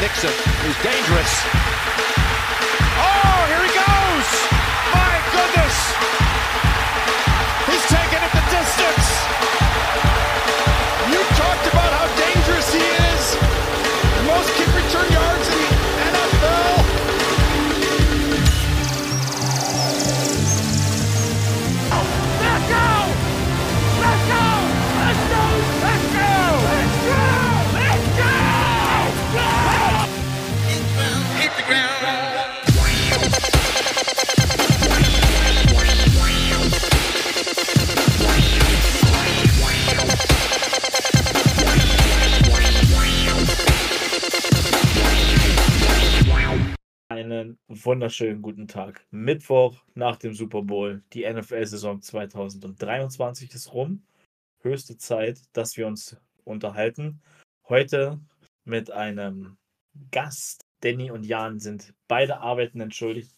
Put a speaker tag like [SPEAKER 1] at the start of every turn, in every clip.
[SPEAKER 1] Nixon, is
[SPEAKER 2] dangerous. Wunderschönen guten Tag. Mittwoch nach dem Super Bowl. Die NFL-Saison 2023 ist rum. Höchste Zeit, dass wir uns unterhalten. Heute mit einem Gast. Danny und Jan sind beide arbeiten entschuldigt.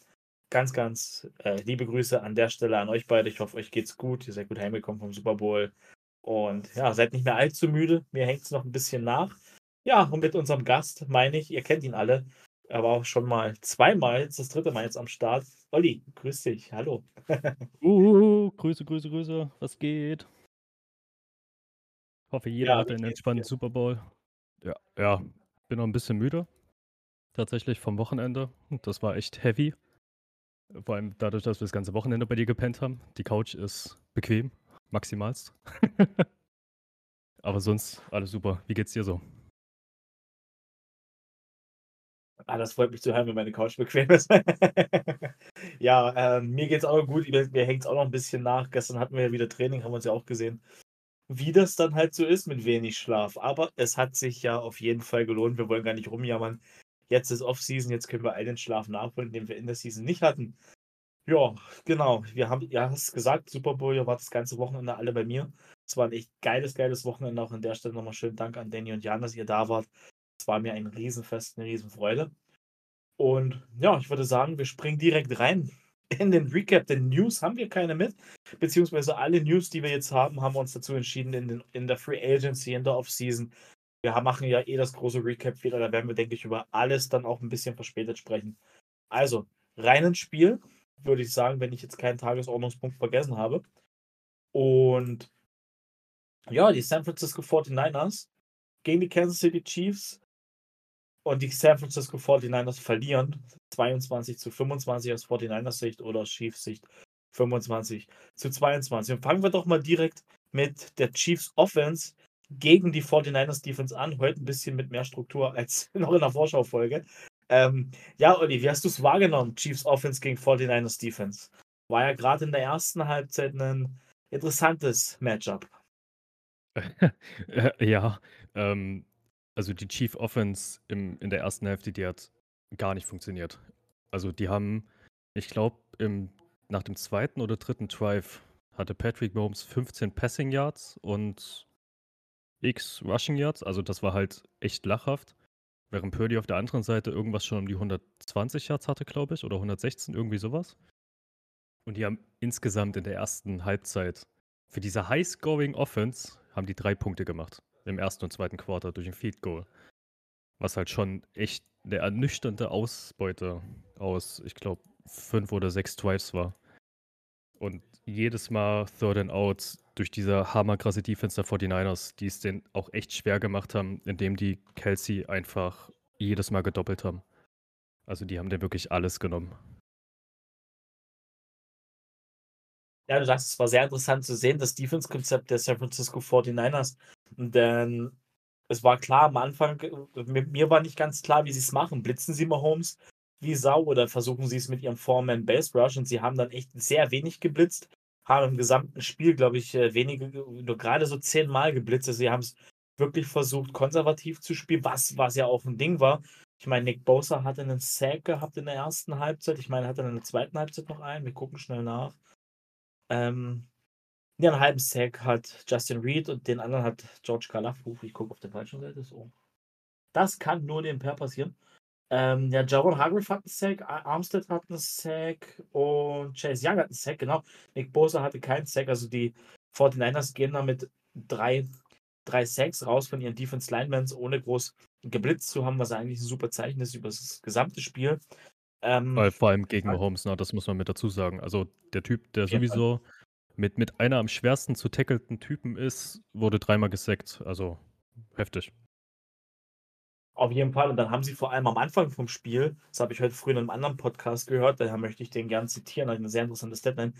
[SPEAKER 2] Ganz, ganz äh, liebe Grüße an der Stelle an euch beide. Ich hoffe, euch geht's gut. Ihr seid gut heimgekommen vom Super Bowl. Und ja, seid nicht mehr allzu müde. Mir hängt es noch ein bisschen nach. Ja, und mit unserem Gast meine ich, ihr kennt ihn alle, er war auch schon mal zweimal, jetzt das dritte Mal jetzt am Start. Olli, grüß dich, hallo.
[SPEAKER 3] Uh, Grüße, Grüße, Grüße. Was geht? Hoffe, jeder
[SPEAKER 2] Ja,
[SPEAKER 3] hat einen entspannten
[SPEAKER 2] dir?
[SPEAKER 3] Super Bowl. Ja, ja, bin noch ein bisschen müde. Tatsächlich vom Wochenende. Das war echt heavy. Vor allem dadurch, dass wir das ganze Wochenende bei dir gepennt haben. Die Couch ist bequem, maximalst. Aber sonst alles super. Wie geht's dir so?
[SPEAKER 2] Ah, das freut mich zu hören, wenn meine Couch bequem ist. ja, ähm, mir geht's auch gut. Mir, mir hängt es auch noch ein bisschen nach. Gestern hatten wir ja wieder Training, haben wir uns ja auch gesehen. Wie das dann halt so ist mit wenig Schlaf. Aber es hat sich ja auf jeden Fall gelohnt. Wir wollen gar nicht rumjammern. Jetzt ist Off-Season, jetzt können wir den Schlaf nachholen, den wir in der Season nicht hatten. Ja, genau. Wir haben, ja, hast gesagt, Super Bowl, wart das ganze Wochenende alle bei mir. Es war ein echt geiles, geiles Wochenende. Auch an der Stelle nochmal schönen Dank an Danny und Jan, dass ihr da wart. War mir ein Riesenfest, eine Riesenfreude. Und ja, ich würde sagen, wir springen direkt rein in den Recap. Denn News haben wir keine mit. Beziehungsweise alle News, die wir jetzt haben, haben wir uns dazu entschieden in, den, in der Free Agency, in der Offseason. Wir machen ja eh das große Recap wieder. Da werden wir, denke ich, über alles dann auch ein bisschen verspätet sprechen. Also, rein ins Spiel, würde ich sagen, wenn ich jetzt keinen Tagesordnungspunkt vergessen habe. Und ja, die San Francisco 49ers gegen die Kansas City Chiefs und die San Francisco 49ers verlieren 22 zu 25 aus 49ers Sicht oder Chiefs Sicht 25 zu 22. Und fangen wir doch mal direkt mit der Chiefs Offense gegen die 49ers Defense an. Heute ein bisschen mit mehr Struktur als noch in der Vorschaufolge. Ähm, ja, Olli, wie hast du es wahrgenommen, Chiefs Offense gegen 49ers Defense? War ja gerade in der ersten Halbzeit ein interessantes Matchup.
[SPEAKER 3] Ja, ähm, also die Chief Offense im, in der ersten Hälfte, die hat gar nicht funktioniert. Also die haben, ich glaube, nach dem zweiten oder dritten Drive hatte Patrick Mahomes 15 Passing Yards und X Rushing Yards. Also das war halt echt lachhaft. Während Purdy auf der anderen Seite irgendwas schon um die 120 Yards hatte, glaube ich, oder 116, irgendwie sowas. Und die haben insgesamt in der ersten Halbzeit für diese High-Scoring Offense haben die drei Punkte gemacht. Im ersten und zweiten Quarter durch ein Field Goal. Was halt schon echt eine ernüchternde Ausbeute aus, ich glaube, fünf oder sechs Drives war. Und jedes Mal Third and Out durch diese hammerkrasse Defense der 49ers, die es denen auch echt schwer gemacht haben, indem die Kelsey einfach jedes Mal gedoppelt haben. Also die haben dir wirklich alles genommen.
[SPEAKER 2] Ja, du sagst, es war sehr interessant zu sehen, das Defense-Konzept der San Francisco 49ers. Denn es war klar am Anfang, äh, mir war nicht ganz klar, wie sie es machen. Blitzen sie Mahomes wie Sau oder versuchen sie es mit ihrem Foreman Base Rush? Und sie haben dann echt sehr wenig geblitzt, haben im gesamten Spiel, glaube ich, äh, wenige, nur gerade so zehnmal geblitzt. Also sie haben es wirklich versucht, konservativ zu spielen, was, was ja auch ein Ding war. Ich meine, Nick Bosa hatte einen Sack gehabt in der ersten Halbzeit. Ich meine, hat er in der zweiten Halbzeit noch einen. Wir gucken schnell nach. Ähm, ja, einen halben Sack hat Justin Reed und den anderen hat George Kalafuf. Ich gucke auf der falschen Seite. So. Das kann nur dem Pair passieren. Ähm, ja, Javon Hargrave hat einen Sack, Ar- Armstead hat einen Sack und Chase Young hat einen Sack, genau. Nick Bosa hatte keinen Sack, also die 49ers gehen da mit drei drei Sacks raus von ihren Defense Linemans, ohne groß geblitzt zu haben, was eigentlich ein super Zeichen ist über das gesamte Spiel. Ähm,
[SPEAKER 3] Weil vor allem gegen Mahomes, ne, das muss man mit dazu sagen. Also der Typ, der sowieso mit, mit einer am schwersten zu tackelten Typen ist, wurde dreimal gesackt. Also heftig.
[SPEAKER 2] Auf jeden Fall. Und dann haben sie vor allem am Anfang vom Spiel, das habe ich heute früh in einem anderen Podcast gehört, daher möchte ich den gerne zitieren, eine sehr interessante Deadline,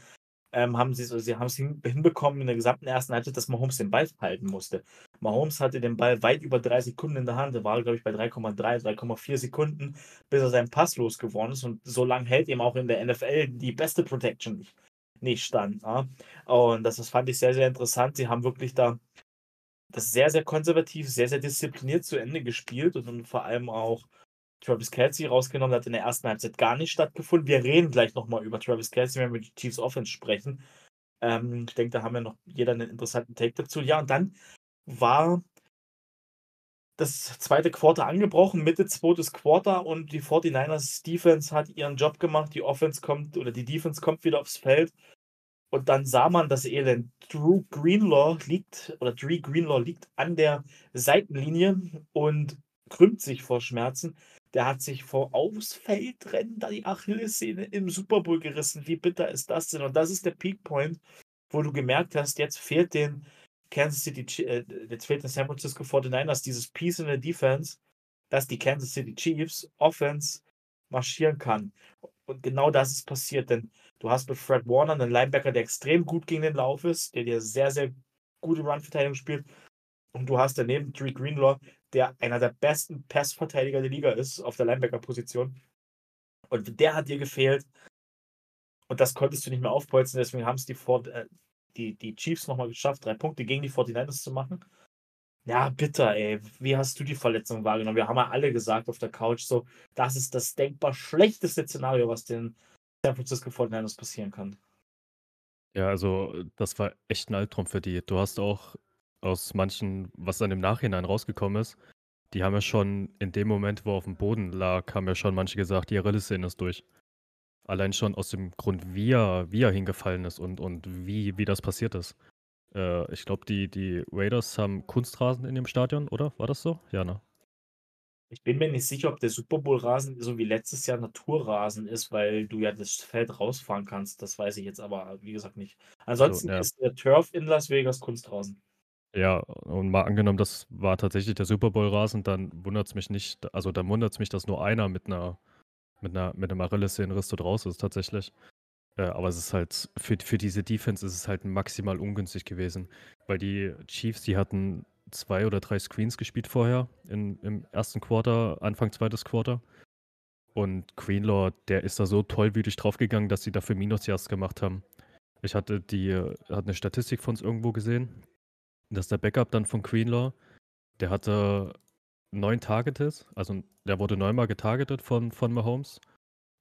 [SPEAKER 2] ähm, haben sie, so- sie haben es hin, hinbekommen in der gesamten ersten Halbzeit, dass Mahomes den Ball halten musste. Mahomes hatte den Ball weit über drei Sekunden in der Hand. Er war, glaube ich, bei 3,3, 3,4 Sekunden, bis er seinen Pass losgeworden ist. Und so lange hält ihm auch in der NFL die beste Protection nicht, nicht stand. Ja? Und das, das fand ich sehr, sehr interessant. Sie haben wirklich da das sehr, sehr konservativ, sehr, sehr diszipliniert zu Ende gespielt und dann vor allem auch Travis Kelsey rausgenommen, hat in der ersten Halbzeit gar nicht stattgefunden. Wir reden gleich nochmal über Travis Kelsey, wenn wir die Chiefs Offense sprechen. Ähm, ich denke, da haben wir noch jeder einen interessanten Take dazu. Ja, und dann war das zweite Quarter angebrochen, Mitte zweites Quarter und die 49ers Defense hat ihren Job gemacht. Die Offense kommt oder die Defense kommt wieder aufs Feld. Und dann sah man das Elend. Drew Greenlaw liegt, oder Drew Greenlaw liegt an der Seitenlinie und krümmt sich vor Schmerzen. Der hat sich vor Ausfeldrennen da die Achillessehne im Super Bowl gerissen. Wie bitter ist das denn? Und das ist der Peak Point, wo du gemerkt hast, jetzt fehlt den Kansas City, äh, jetzt fehlt den San Francisco 49ers dieses Piece in der Defense, dass die Kansas City Chiefs Offense marschieren kann. Und genau das ist passiert, denn du hast mit Fred Warner einen Linebacker, der extrem gut gegen den Lauf ist, der dir sehr, sehr gute Run-Verteidigung spielt. Und du hast daneben Dree Greenlaw, der einer der besten Passverteidiger der Liga ist auf der Linebacker-Position. Und der hat dir gefehlt. Und das konntest du nicht mehr aufbolzen. Deswegen haben es die, Fort- äh, die, die Chiefs nochmal geschafft, drei Punkte gegen die 49ers zu machen. Ja, bitter, ey. Wie hast du die Verletzung wahrgenommen? Wir haben ja alle gesagt auf der Couch, so, das ist das denkbar schlechteste Szenario, was den San Francisco 49ers passieren kann.
[SPEAKER 3] Ja, also das war echt ein Albtraum für die. Du hast auch aus manchen, was dann im Nachhinein rausgekommen ist, die haben ja schon in dem Moment, wo er auf dem Boden lag, haben ja schon manche gesagt, die Achillessehne ist durch. Allein schon aus dem Grund, wie er, wie er hingefallen ist und, und wie, wie das passiert ist. Äh, ich glaube, die, die Raiders haben Kunstrasen in dem Stadion, oder? War das so? Ja, ne?
[SPEAKER 2] Ich bin mir nicht sicher, ob der Super Bowl-Rasen so wie letztes Jahr Naturrasen ist, weil du ja das Feld rausfahren kannst. Das weiß ich jetzt aber, wie gesagt, nicht. Ansonsten
[SPEAKER 3] ja.
[SPEAKER 2] ist der Turf in Las Vegas Kunstrasen.
[SPEAKER 3] Ja, und mal angenommen, das war tatsächlich der Super Bowl-Rasen, dann wundert es mich nicht, also dann wundert es mich, dass nur einer mit einer, mit einer, mit einem Achillessehnenriss dort raus ist, tatsächlich. Äh, aber es ist halt, für, für diese Defense ist es halt maximal ungünstig gewesen, weil die Chiefs, die hatten zwei oder drei Screens gespielt vorher in, im ersten Quarter, Anfang zweites Quarter. Und Greenlaw, der ist da so tollwütig draufgegangen, dass sie dafür Minus Yards gemacht haben. Ich hatte die, hat eine Statistik von uns irgendwo gesehen, dass der Backup dann von Greenlaw, der hatte neun Targetes, also der wurde neunmal getargetet von, von Mahomes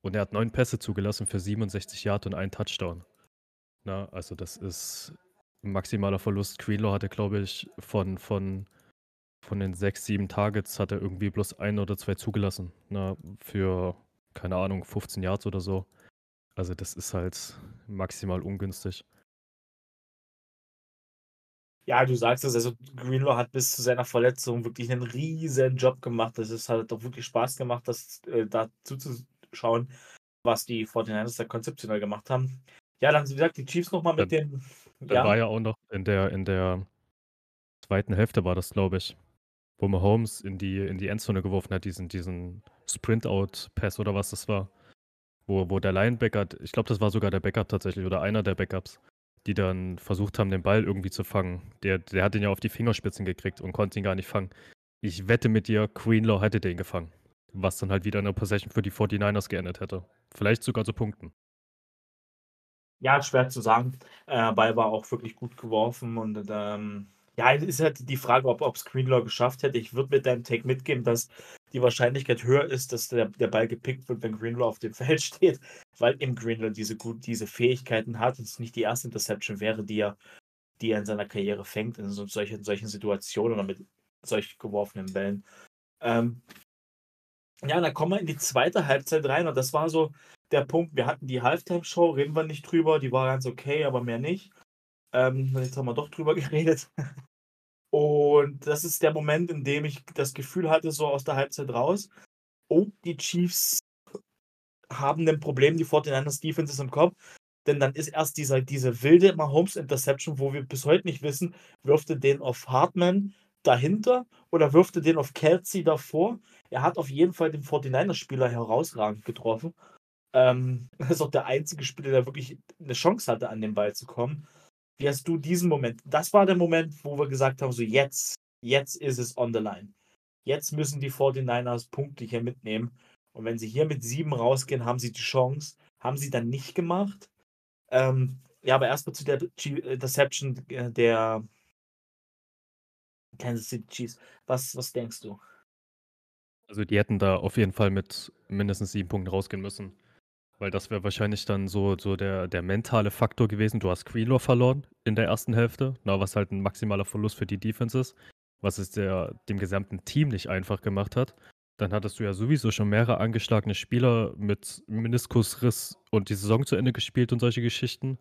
[SPEAKER 3] und er hat neun Pässe zugelassen für 67 Yard und einen Touchdown. Na, also das ist maximaler Verlust. Greenlaw hatte, glaube ich, von, von, von den sechs, sieben Targets hat er irgendwie bloß ein oder zwei zugelassen. Na, für, keine Ahnung, 15 Yards oder so. Also das ist halt maximal ungünstig.
[SPEAKER 2] Ja, du sagst es, also Greenlaw hat bis zu seiner Verletzung wirklich einen riesen Job gemacht. Das ist halt auch wirklich Spaß gemacht, das äh, da zuzuschauen, was die 49ers da konzeptionell gemacht haben. Ja, dann, wie gesagt, die Chiefs nochmal mit den.
[SPEAKER 3] Dann war ja auch noch in der, in der zweiten Hälfte war das, glaube ich, wo Mahomes in die, in die Endzone geworfen hat, diesen, diesen Sprint-Out-Pass oder was das war. Wo, wo der Linebacker, ich glaube, das war sogar der Backup tatsächlich oder einer der Backups, die dann versucht haben, den Ball irgendwie zu fangen. Der, der hat ihn ja auf die Fingerspitzen gekriegt und konnte ihn gar nicht fangen. Ich wette mit dir, Greenlaw hätte den gefangen. Was dann halt wieder eine Possession für die 49ers geändert hätte. Vielleicht sogar zu Punkten.
[SPEAKER 2] Ja, schwer zu sagen. Äh, Ball war auch wirklich gut geworfen und ähm, ja, es ist halt die Frage, ob es Greenlaw geschafft hätte. Ich würde mit deinem Take mitgeben, dass die Wahrscheinlichkeit höher ist, dass der, der Ball gepickt wird, wenn Greenlaw auf dem Feld steht, weil eben Greenlaw diese, diese Fähigkeiten hat und es nicht die erste Interception wäre, die er, die er in seiner Karriere fängt, in so, solchen, solchen Situationen oder mit solch geworfenen Bällen. Ähm, ja, dann kommen wir in die zweite Halbzeit rein und das war so der Punkt. Wir hatten die Halftime-Show, reden wir nicht drüber, die war ganz okay, aber mehr nicht. Ähm, jetzt haben wir doch drüber geredet. Und das ist der Moment, in dem ich das Gefühl hatte, so aus der Halbzeit raus, oh, die Chiefs haben ein Problem, die 49ers Defense ist im Kopf. Denn dann ist erst dieser, diese wilde Mahomes Interception, wo wir bis heute nicht wissen, wirft er den auf Hartman dahinter oder wirft er den auf Kelsey davor. Er hat auf jeden Fall den 49ers-Spieler herausragend getroffen. Ähm, das ist auch der einzige Spieler, der wirklich eine Chance hatte, an den Ball zu kommen. Wie hast du diesen Moment? Das war der Moment, wo wir gesagt haben: so jetzt, jetzt ist es on the line. Jetzt müssen die 49ers Punkte hier mitnehmen. Und wenn sie hier mit sieben rausgehen, haben sie die Chance. Haben sie dann nicht gemacht. Ähm, ja, aber erstmal zu der Deception äh, der Kansas City Chiefs. Was, was denkst du?
[SPEAKER 3] Also die hätten da auf jeden Fall mit mindestens sieben Punkten rausgehen müssen. Weil das wäre wahrscheinlich dann so, so der, der mentale Faktor gewesen. Du hast Queenlaw verloren in der ersten Hälfte, na, was halt ein maximaler Verlust für die Defense ist, was es der, dem gesamten Team nicht einfach gemacht hat. Dann hattest du ja sowieso schon mehrere angeschlagene Spieler mit Meniskusriss und die Saison zu Ende gespielt und solche Geschichten.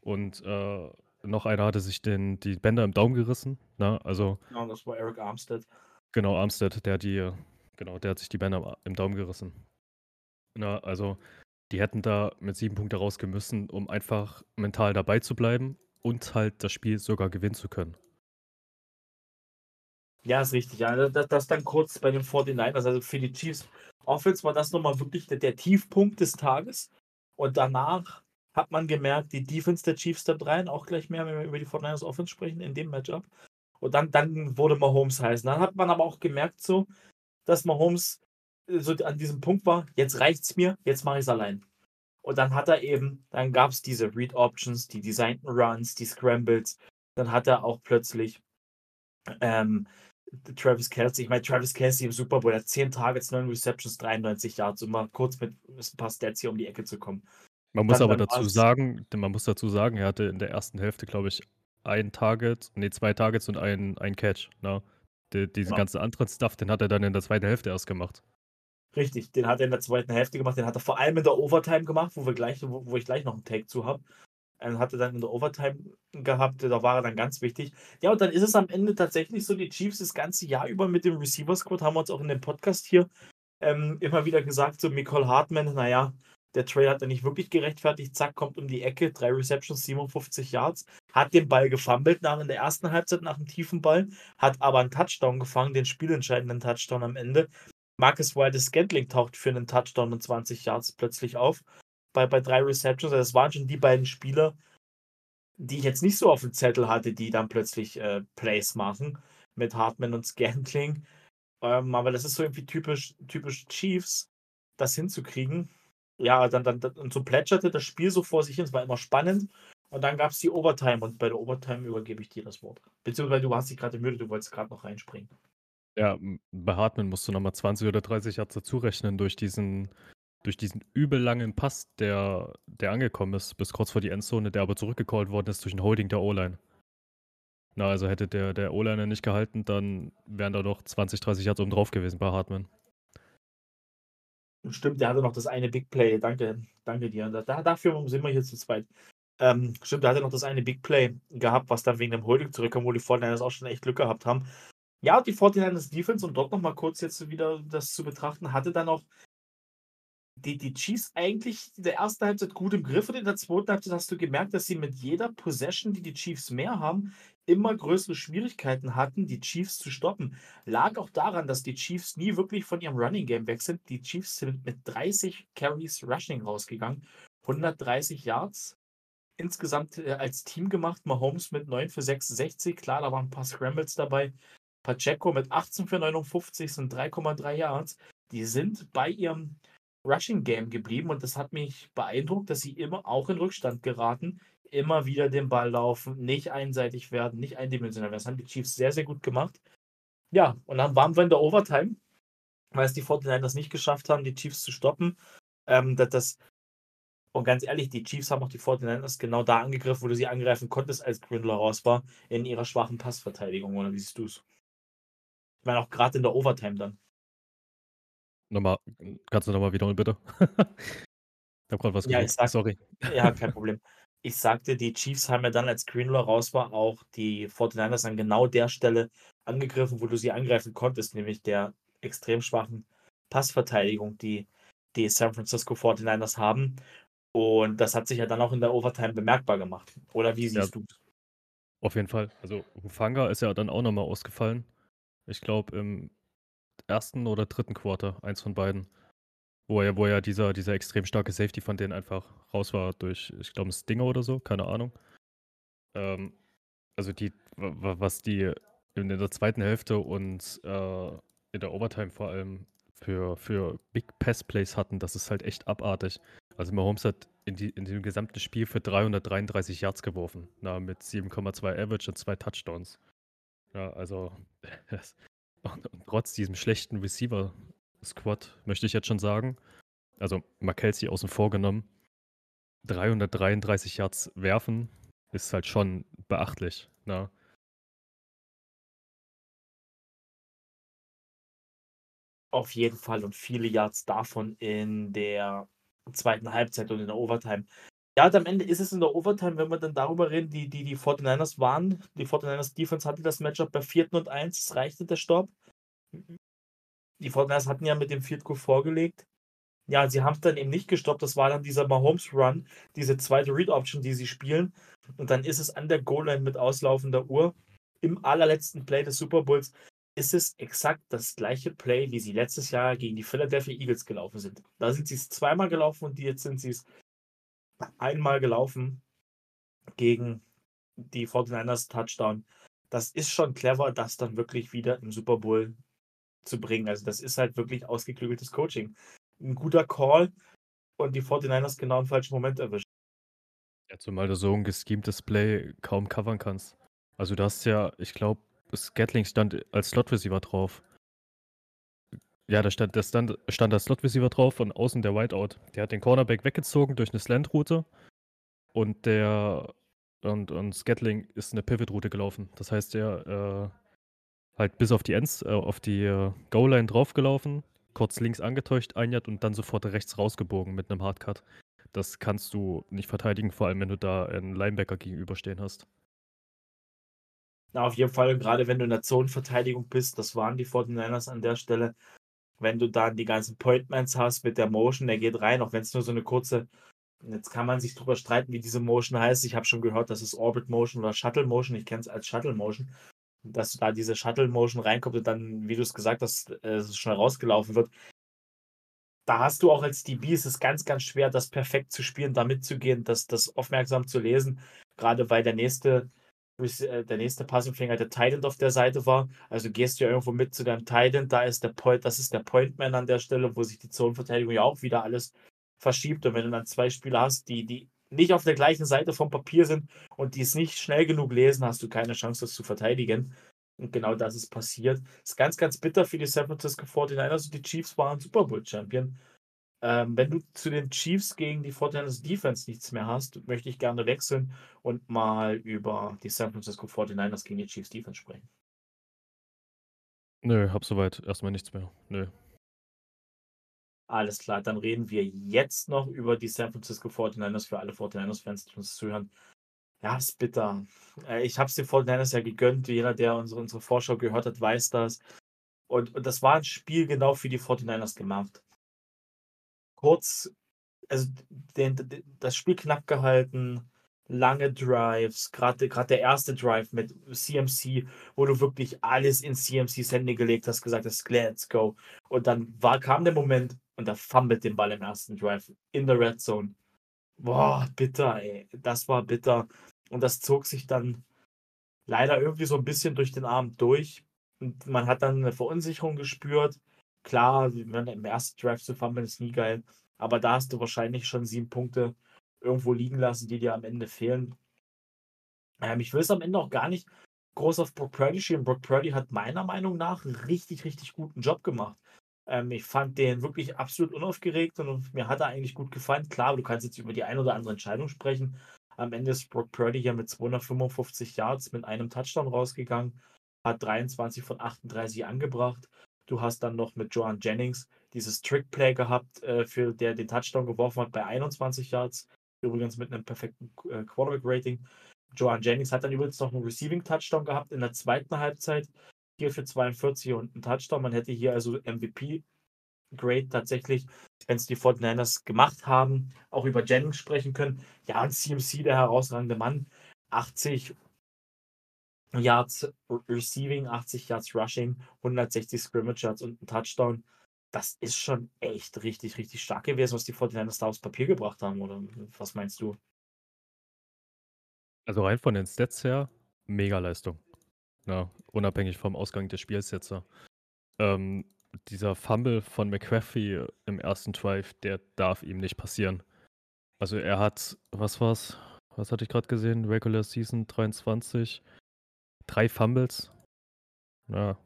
[SPEAKER 3] Und äh, noch einer hatte sich den, die Bänder im Daumen gerissen. Na, also,
[SPEAKER 2] Genau, das war Eric Armstead.
[SPEAKER 3] genau, Armstead, der die, genau, der hat sich die Bänder im Daumen gerissen. Na, also, die hätten da mit sieben Punkten rausgehen müssen, um einfach mental dabei zu bleiben und halt das Spiel sogar gewinnen zu können.
[SPEAKER 2] Ja, ist richtig. Ja, das, das dann kurz bei den 49ers, also für die Chiefs Offense war das nochmal wirklich der, der Tiefpunkt des Tages. Und danach hat man gemerkt, die Defense der Chiefs da rein, auch gleich mehr, wenn wir über die 49ers Offense sprechen, in dem Matchup. Und dann, dann wurde Mahomes heißen. Dann hat man aber auch gemerkt, so, dass Mahomes so an diesem Punkt war, jetzt reicht's mir, jetzt mache ich es allein. Und dann hat er eben, dann gab es diese Read Options, die designten Runs, die Scrambles. Dann hat er auch plötzlich ähm, Travis Kelsey, ich meine, Travis Kelsey im Super Bowl hat 10 Targets, 9 Receptions, 93 Yards, um mal kurz mit ein paar Stats hier um die Ecke zu kommen.
[SPEAKER 3] Man muss
[SPEAKER 2] Dann-
[SPEAKER 3] aber dazu sagen, man muss dazu sagen, er hatte in der ersten Hälfte, glaube ich, ein Target, nee, zwei Targets und ein, ein Catch. Ne? Die, diesen
[SPEAKER 2] Ja.
[SPEAKER 3] ganzen anderen Stuff, den hat er dann in der zweiten Hälfte erst gemacht.
[SPEAKER 2] Richtig, den hat er in der zweiten Hälfte gemacht, den hat er vor allem in der Overtime gemacht, wo, wir gleich, wo, wo ich gleich noch einen Take zu habe. Den hat er dann in der Overtime gehabt, da war er dann ganz wichtig. Ja, und dann ist es am Ende tatsächlich so, die Chiefs das ganze Jahr über mit dem Receiver Squad, haben wir uns auch in dem Podcast hier ähm, immer wieder gesagt, so Nicole Hartman, naja, der Trey hat er nicht wirklich gerechtfertigt, zack, kommt um die Ecke, drei Receptions, 57 Yards, hat den Ball gefummelt nach in der ersten Halbzeit nach einem tiefen Ball, hat aber einen Touchdown gefangen, den spielentscheidenden Touchdown am Ende. Marcus Wilde Scantling taucht für einen Touchdown und 20 Yards plötzlich auf. Bei, bei drei Receptions. Also das waren schon die beiden Spieler, die ich jetzt nicht so auf dem Zettel hatte, die dann plötzlich äh, Plays machen mit Hartman und Scantling. Ähm, aber das ist so irgendwie typisch, typisch Chiefs, das hinzukriegen. Ja, dann, dann, dann und so plätscherte das Spiel so vor sich hin. Es war immer spannend. Und dann gab es die Overtime und bei der Overtime übergebe ich dir das Wort. Beziehungsweise du hast dich gerade müde, du wolltest gerade noch reinspringen.
[SPEAKER 3] Ja, bei Hartman musst du nochmal 20 oder 30 Yards dazu rechnen durch diesen, durch diesen übel langen Pass, der, der angekommen ist, bis kurz vor die Endzone, der aber zurückgecallt worden ist durch ein Holding der O-Line. Na, also hätte der, der O-Liner nicht gehalten, dann wären da noch 20, 30 Yards oben drauf gewesen bei Hartman.
[SPEAKER 2] Stimmt, der hatte noch das eine Big Play. Danke, danke dir. Da, da- dafür sind wir hier zu zweit. Ähm, stimmt, der hatte noch das eine Big Play gehabt, was dann wegen dem Holding zurückkam, wo die 49ers auch schon echt Glück gehabt haben. Ja, die 49ers Defense, um dort nochmal kurz jetzt wieder das zu betrachten, hatte dann auch die, die Chiefs eigentlich in der ersten Halbzeit gut im Griff und in der zweiten Halbzeit hast du gemerkt, dass sie mit jeder Possession, die die Chiefs mehr haben, immer größere Schwierigkeiten hatten, die Chiefs zu stoppen. Lag auch daran, dass die Chiefs nie wirklich von ihrem Running Game weg sind. Die Chiefs sind mit 30 Carries Rushing rausgegangen, 130 Yards. Insgesamt äh, als Team gemacht, Mahomes mit 9 für 66, klar, da waren ein paar Scrambles dabei. Pacheco mit 18 für 59 sind 3,3 Yards. Die sind bei ihrem Rushing Game geblieben und das hat mich beeindruckt, dass sie immer auch in Rückstand geraten, immer wieder den Ball laufen, nicht einseitig werden, nicht eindimensional werden. Das haben die Chiefs sehr, sehr gut gemacht. Ja, und dann waren wir in der Overtime, weil es die 49ers nicht geschafft haben, die Chiefs zu stoppen. Ähm, das, das, und ganz ehrlich, die Chiefs haben auch die 49ers genau da angegriffen, wo du sie angreifen konntest, als Grindler raus war, in ihrer schwachen Passverteidigung. Oder wie siehst du es? Ich meine, auch gerade in der Overtime dann.
[SPEAKER 3] Nochmal, kannst du nochmal wiederholen, bitte? ich hab grad was
[SPEAKER 2] Ja, sag-
[SPEAKER 3] Sorry.
[SPEAKER 2] Ja, kein Problem. ich sagte, die Chiefs haben ja dann, als Greenlaw raus war, auch die 49ers an genau der Stelle angegriffen, wo du sie angreifen konntest, nämlich der extrem schwachen Passverteidigung, die die San Francisco 49ers haben. Und das hat sich ja dann auch in der Overtime bemerkbar gemacht. Oder wie siehst ja, du
[SPEAKER 3] Auf jeden Fall. Also Hufanga ist ja dann auch nochmal ausgefallen. Ich glaube im ersten oder dritten Quarter, eins von beiden. Wo ja, wo ja dieser, dieser extrem starke Safety von denen einfach raus war durch, ich glaube, ein Stinger oder so, keine Ahnung. Ähm, also die, was die in der zweiten Hälfte und äh, in der Overtime vor allem für, für Big Pass Plays hatten, das ist halt echt abartig. Also Mahomes hat in, die, in dem gesamten Spiel für 333 Yards geworfen, na, mit 7,2 Average und zwei Touchdowns. Ja, also und trotz diesem schlechten Receiver Squad, möchte ich jetzt schon sagen. Also McKelsey außen vor genommen. 333 Yards werfen ist halt schon beachtlich. Ne?
[SPEAKER 2] Auf jeden Fall und viele Yards davon in der zweiten Halbzeit und in der Overtime. Ja, am Ende ist es in der Overtime, wenn wir dann darüber reden, die, die, die 49ers waren, die 49ers Defense hatte das Matchup bei 4. und 1, es reichte der Stopp die Fortiners hatten ja mit dem Field Goal vorgelegt. Ja, sie haben es dann eben nicht gestoppt. Das war dann dieser Mahomes Run, diese zweite Read Option, die sie spielen. Und dann ist es an der Goal Line mit auslaufender Uhr im allerletzten Play des Super Bowls ist es exakt das gleiche Play, wie sie letztes Jahr gegen die Philadelphia Eagles gelaufen sind. Da sind sie es zweimal gelaufen und jetzt sind sie es einmal gelaufen gegen die 49ers Touchdown. Das ist schon clever, das dann wirklich wieder im Super Bowl zu bringen. Also das ist halt wirklich ausgeklügeltes Coaching. Ein guter Call und die 49ers genau im falschen Moment erwischt.
[SPEAKER 3] Ja, zumal du so ein geschemtes Play kaum covern kannst. Also du hast ja, ich glaube, Scatling stand als Slot Receiver drauf. Ja, da stand, da stand, stand der Slot Receiver drauf und außen der Whiteout. Der hat den Cornerback weggezogen durch eine Slant-Route und der und, und Scatling ist eine Pivot-Route gelaufen. Das heißt, der äh, halt bis auf die Ends, äh, auf die äh, Goal-Line draufgelaufen, kurz links angetäuscht, ein und dann sofort rechts rausgebogen mit einem Hardcut. Das kannst du nicht verteidigen, vor allem wenn du da einen Linebacker gegenüberstehen hast.
[SPEAKER 2] Na, auf jeden Fall, gerade wenn du in der Zonenverteidigung bist, das waren die 49ers an der Stelle. Wenn du dann die ganzen Pointmans hast mit der Motion, der geht rein, auch wenn es nur so eine kurze, jetzt kann man sich drüber streiten, wie diese Motion heißt. Ich habe schon gehört, das ist Orbit Motion oder Shuttle Motion. Ich kenne es als Shuttle Motion dass da diese Shuttle-Motion reinkommt und dann, wie du es gesagt hast, äh, schnell rausgelaufen wird. Da hast du auch als DB, es ist ganz, ganz schwer, das perfekt zu spielen, da mitzugehen, das, das aufmerksam zu lesen, gerade weil der nächste, äh, der nächste Passempfänger der Titan auf der Seite war. Also gehst du ja irgendwo mit zu deinem Titan, da ist der Point, das ist der Pointman an der Stelle, wo sich die Zonenverteidigung ja auch wieder alles verschiebt. Und wenn du dann zwei Spieler hast, die, die nicht auf der gleichen Seite vom Papier sind und die es nicht schnell genug lesen, hast du keine Chance, das zu verteidigen. Und genau das ist passiert. Ist ganz, ganz bitter für die San Francisco 49ers. Also die Chiefs waren Super Bowl Champion. Ähm, wenn du zu den Chiefs gegen die 49ers Defense nichts mehr hast, möchte ich gerne wechseln und mal über die San Francisco 49ers gegen die Chiefs Defense sprechen.
[SPEAKER 3] Nö, hab soweit erstmal nichts mehr. Nö.
[SPEAKER 2] Alles klar, dann reden wir jetzt noch über die San Francisco 49ers für alle 49ers-Fans, die uns zuhören. Ja, ist bitter. Äh, ich habe es den 49ers ja gegönnt. Jeder, der unsere, unsere Vorschau gehört hat, weiß das. Und, und das war ein Spiel genau für die 49ers gemacht. Kurz, also den, den, das Spiel knapp gehalten, lange Drives, gerade der erste Drive mit CMC, wo du wirklich alles in CMCs Hände gelegt hast, gesagt hast, let's go. Und dann war, kam der Moment, und er fummelt den Ball im ersten Drive in der Red Zone. Boah, bitter, ey. Das war bitter. Und das zog sich dann leider irgendwie so ein bisschen durch den Abend durch. Und man hat dann eine Verunsicherung gespürt. Klar, im ersten Drive zu fummeln ist nie geil. Aber da hast du wahrscheinlich schon sieben Punkte irgendwo liegen lassen, die dir am Ende fehlen. Ähm, ich will es am Ende auch gar nicht groß auf Brock Purdy schieben. Brock Purdy hat meiner Meinung nach einen richtig, richtig guten Job gemacht. Ähm, ich fand den wirklich absolut unaufgeregt und mir hat er eigentlich gut gefallen. Klar, du kannst jetzt über die ein oder andere Entscheidung sprechen. Am Ende ist Brock Purdy hier mit 255 Yards mit einem Touchdown rausgegangen, hat 23 von 38 angebracht. Du hast dann noch mit Joan Jennings dieses Trickplay gehabt, äh, für der den Touchdown geworfen hat bei 21 Yards. Übrigens mit einem perfekten äh, Quarterback-Rating. Joan Jennings hat dann übrigens noch einen Receiving-Touchdown gehabt in der zweiten Halbzeit. Hier für 42 und einen Touchdown. Man hätte hier also MVP-Grade tatsächlich, wenn es die 49ers gemacht haben, auch über Jennings sprechen können. Ja, und CMC, der herausragende Mann, 80 Yards Receiving, 80 Yards Rushing, 160 Scrimmage Yards und ein Touchdown. Das ist schon echt richtig, richtig stark gewesen, was die 49ers da aufs Papier gebracht haben, oder was meinst du?
[SPEAKER 3] Also rein von den Stats her, mega Leistung. Ja, unabhängig vom Ausgang des Spiels jetzt. Ähm, dieser Fumble von McCaffrey im ersten Drive, der darf ihm nicht passieren. Also er hat, was war's? Was hatte ich gerade gesehen? Regular Season 23. Drei Fumbles. Ja,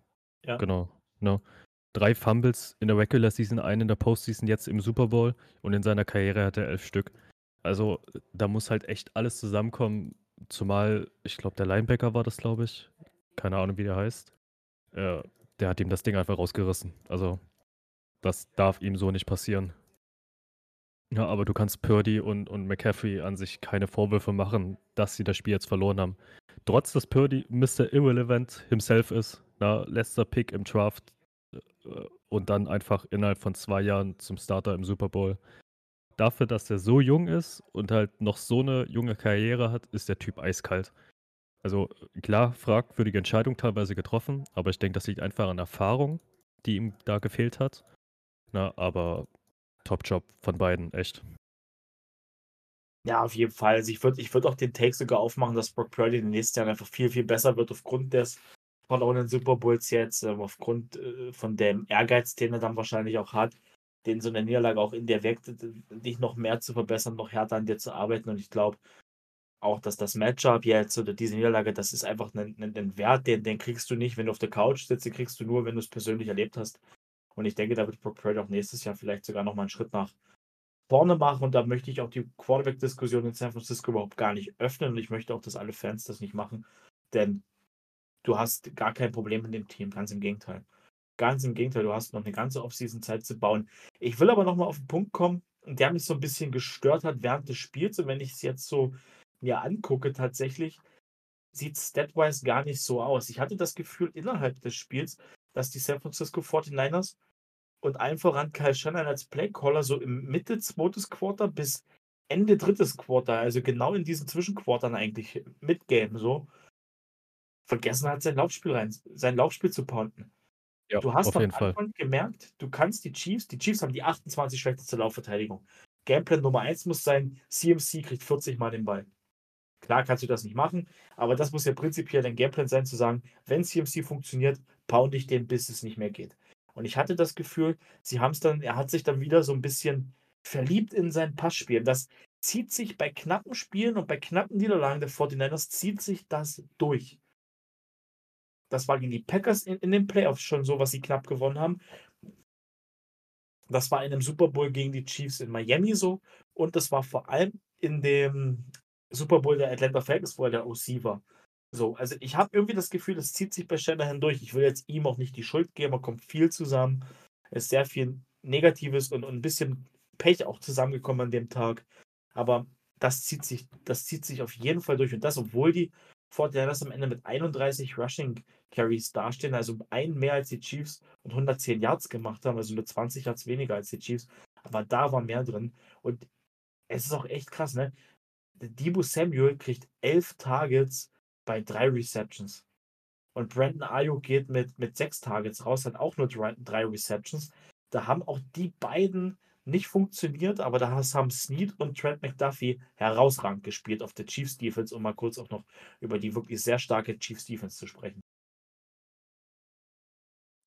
[SPEAKER 2] Ja.
[SPEAKER 3] genau. No. Drei Fumbles in der Regular Season, einen in der Postseason, jetzt im Super Bowl und in seiner Karriere hat er elf Stück. Also da muss halt echt alles zusammenkommen, zumal, ich glaube, der Linebacker war das, glaube ich. Keine Ahnung, wie der heißt. Äh, der hat ihm das Ding einfach rausgerissen. Also das darf ihm so nicht passieren. Ja, aber du kannst Purdy und, und McCaffrey an sich keine Vorwürfe machen, dass sie das Spiel jetzt verloren haben. Trotz, dass Purdy Mr. Irrelevant himself ist, na, letzter Pick im Draft äh, und dann einfach innerhalb von zwei Jahren zum Starter im Super Bowl. Dafür, dass er so jung ist und halt noch so eine junge Karriere hat, ist der Typ eiskalt. Also klar, fragwürdige Entscheidung teilweise getroffen, aber ich denke, das liegt einfach an Erfahrung, die ihm da gefehlt hat. Na, aber Top-Job von beiden, echt.
[SPEAKER 2] Ja, auf jeden Fall. Also ich würde ich würd auch den Take sogar aufmachen, dass Brock Purdy in den nächsten Jahren einfach viel, viel besser wird aufgrund des verlorenen Super Bowls jetzt, ähm, aufgrund äh, von dem Ehrgeiz, den er dann wahrscheinlich auch hat, den so eine Niederlage auch in der wirkt, dich noch mehr zu verbessern, noch härter an dir zu arbeiten. Und ich glaube auch, dass das Matchup jetzt oder diese Niederlage, das ist einfach ein, ein, ein Wert, den, den kriegst du nicht, wenn du auf der Couch sitzt, den kriegst du nur, wenn du es persönlich erlebt hast. Und ich denke, da wird Brock Purdy auch nächstes Jahr vielleicht sogar noch mal einen Schritt nach vorne machen. Und da möchte ich auch die Quarterback-Diskussion in San Francisco überhaupt gar nicht öffnen. Und ich möchte auch, dass alle Fans das nicht machen. Denn du hast gar kein Problem in dem Team. Ganz im Gegenteil. Ganz im Gegenteil, du hast noch eine ganze Offseason Zeit zu bauen. Ich will aber noch mal auf den Punkt kommen, der mich so ein bisschen gestört hat während des Spiels. Und wenn ich es jetzt so mir angucke, tatsächlich sieht Statwise gar nicht so aus. Ich hatte das Gefühl innerhalb des Spiels, dass die San Francisco 49ers und allen voran Kyle Shannon als Playcaller so im Mitte zweites Quarter bis Ende drittes Quarter, also genau in diesen Zwischenquartern eigentlich mitgame, so vergessen hat, sein Laufspiel rein, sein Laufspiel zu ponten.
[SPEAKER 3] Ja,
[SPEAKER 2] Du hast am
[SPEAKER 3] jeden Fall.
[SPEAKER 2] Anfang gemerkt, du kannst die Chiefs, die Chiefs haben die 28 schlechteste Laufverteidigung. Gameplan Nummer 1 muss sein, CMC kriegt 40 Mal den Ball. Klar kannst du das nicht machen, aber das muss ja prinzipiell dein Gameplan sein, zu sagen, wenn CMC funktioniert, pound ich den, bis es nicht mehr geht. Und ich hatte das Gefühl, sie haben es dann, er hat sich dann wieder so ein bisschen verliebt in sein Passspiel. Das zieht sich bei knappen Spielen und bei knappen Niederlagen der 49ers zieht sich das durch. Das war gegen die Packers in, in den Playoffs schon so, was sie knapp gewonnen haben. Das war in einem Super Bowl gegen die Chiefs in Miami so. Und das war vor allem in dem Super Bowl der Atlanta Falcons, wo er der OC war. So, also ich habe irgendwie das Gefühl, das zieht sich bei Shanahan durch. Ich will jetzt ihm auch nicht die Schuld geben, da kommt viel zusammen. Es ist sehr viel Negatives und, und ein bisschen Pech auch zusammengekommen an dem Tag. Aber das zieht sich, das zieht sich auf jeden Fall durch. Und das, obwohl die 49ers am Ende mit 31 Rushing Carries dastehen, also ein mehr als die Chiefs und 110 Yards gemacht haben, also nur 20 Yards weniger als die Chiefs. Aber da war mehr drin. Und es ist auch echt krass, ne? Debo Samuel kriegt 11 Targets bei drei Receptions. Und Brandon Ayuk geht mit, mit sechs Targets raus, hat auch nur drei, Receptions. Da haben auch die beiden nicht funktioniert, aber da haben Snead und Trent McDuffie herausragend gespielt auf der Chiefs Defense, um mal kurz auch noch über die wirklich sehr starke Chiefs Defense zu sprechen.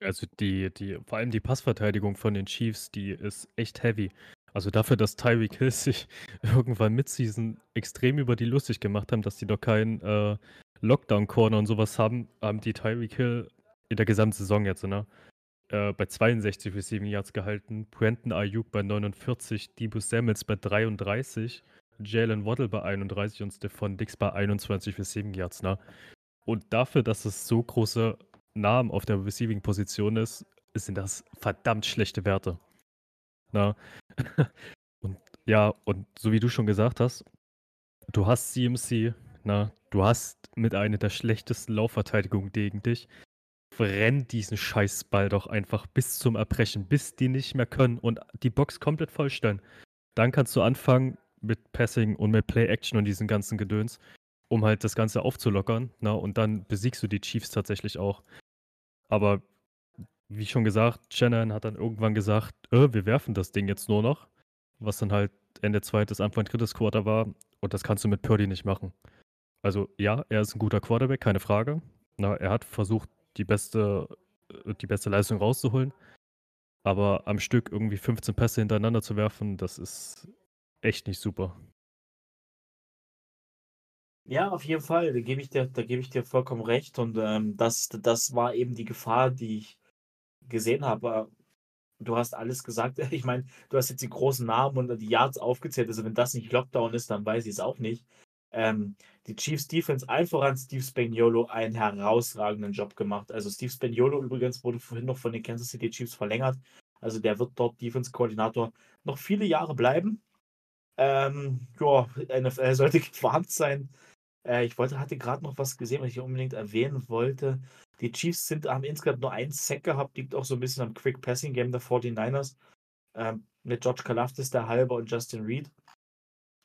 [SPEAKER 3] Also die, die, vor allem die Passverteidigung von den Chiefs, die ist echt heavy. Also dafür, dass Tyreek Hill sich irgendwann Midseason extrem über die lustig gemacht haben, dass die doch keinen äh, Lockdown-Corner und sowas haben, haben die Tyreek Hill in der gesamten Saison jetzt, ne? Äh, bei 62 Receiving Yards gehalten, Brandon Ayuk bei 49, Debo Samuels bei 33, Jalen Waddle bei 31 und Stephon Dix bei 21 Receiving Yards, ne? Und dafür, dass es so große Namen auf der Receiving-Position ist, sind das verdammt schlechte Werte. Na? Und Ja, und so wie du schon gesagt hast, du hast CMC, na, du hast mit einer der schlechtesten Laufverteidigungen gegen dich. Brenn diesen Scheißball doch einfach bis zum Erbrechen, bis die nicht mehr können und die Box komplett vollstellen. Dann kannst du anfangen mit Passing und mit Play-Action und diesen ganzen Gedöns, um halt das Ganze aufzulockern. Na, und dann besiegst du die Chiefs tatsächlich auch. Aber wie schon gesagt, Shannon hat dann irgendwann gesagt, äh, wir werfen das Ding jetzt nur noch. Was dann halt Ende zweites, Anfang drittes Quarter war. Und das kannst du mit Purdy nicht machen. Also ja, er ist ein guter Quarterback, keine Frage. Na, er hat versucht, die beste, äh, die beste Leistung rauszuholen. Aber am Stück irgendwie 15 Pässe hintereinander zu werfen, das ist echt nicht super.
[SPEAKER 2] Ja, auf jeden Fall, da gebe ich dir, da gebe ich dir vollkommen recht. Und ähm, das, das war eben die Gefahr, die ich gesehen habe. Du hast alles gesagt. Ich meine, du hast jetzt die großen Namen und die Yards aufgezählt. Also wenn das nicht Lockdown ist, dann weiß ich es auch nicht. Ähm, die Chiefs Defense, allen voran Steve Spagnuolo, einen herausragenden Job gemacht. Also Steve Spagnuolo übrigens wurde vorhin noch von den Kansas City Chiefs verlängert. Also der wird dort Defense-Koordinator noch viele Jahre bleiben. Ähm, ja, NFL sollte gewarnt sein. Äh, ich wollte, hatte gerade noch was gesehen, was ich unbedingt erwähnen wollte. Die Chiefs sind, haben insgesamt nur einen Sack gehabt, liegt auch so ein bisschen am Quick Passing Game der 49ers. Ähm, mit George Kalafdis, der Halber und Justin Reed.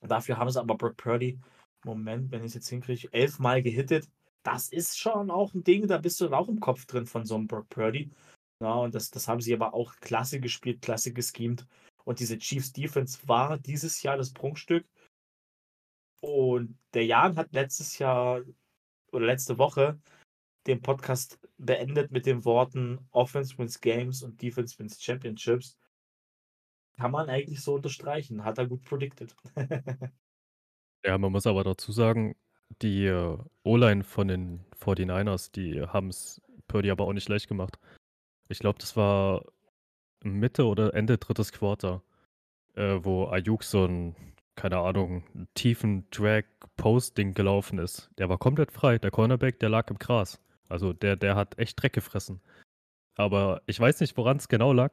[SPEAKER 2] Dafür haben sie aber Brock Purdy Moment, wenn ich es jetzt hinkriege, elfmal gehittet. Das ist schon auch ein Ding, da bist du auch im Kopf drin von so einem Brock Purdy. Ja, und das, das haben sie aber auch klasse gespielt, klasse geschemt. Und diese Chiefs Defense war dieses Jahr das Prunkstück. Und der Jan hat letztes Jahr oder letzte Woche den Podcast beendet mit den Worten Offense wins Games und Defense wins Championships. Kann man eigentlich so unterstreichen. Hat er gut predicted.
[SPEAKER 3] Ja, man muss aber dazu sagen, die äh, O-Line von den 49ers, die haben es Purdy aber auch nicht leicht gemacht. Ich glaube, das war Mitte oder Ende drittes Quarter, äh, wo Ayuk so ein, keine Ahnung, tiefen Drag-Post-Ding gelaufen ist. Der war komplett frei. Der Cornerback, der lag im Gras. Also der, der hat echt Dreck gefressen. Aber ich weiß nicht, woran es genau lag.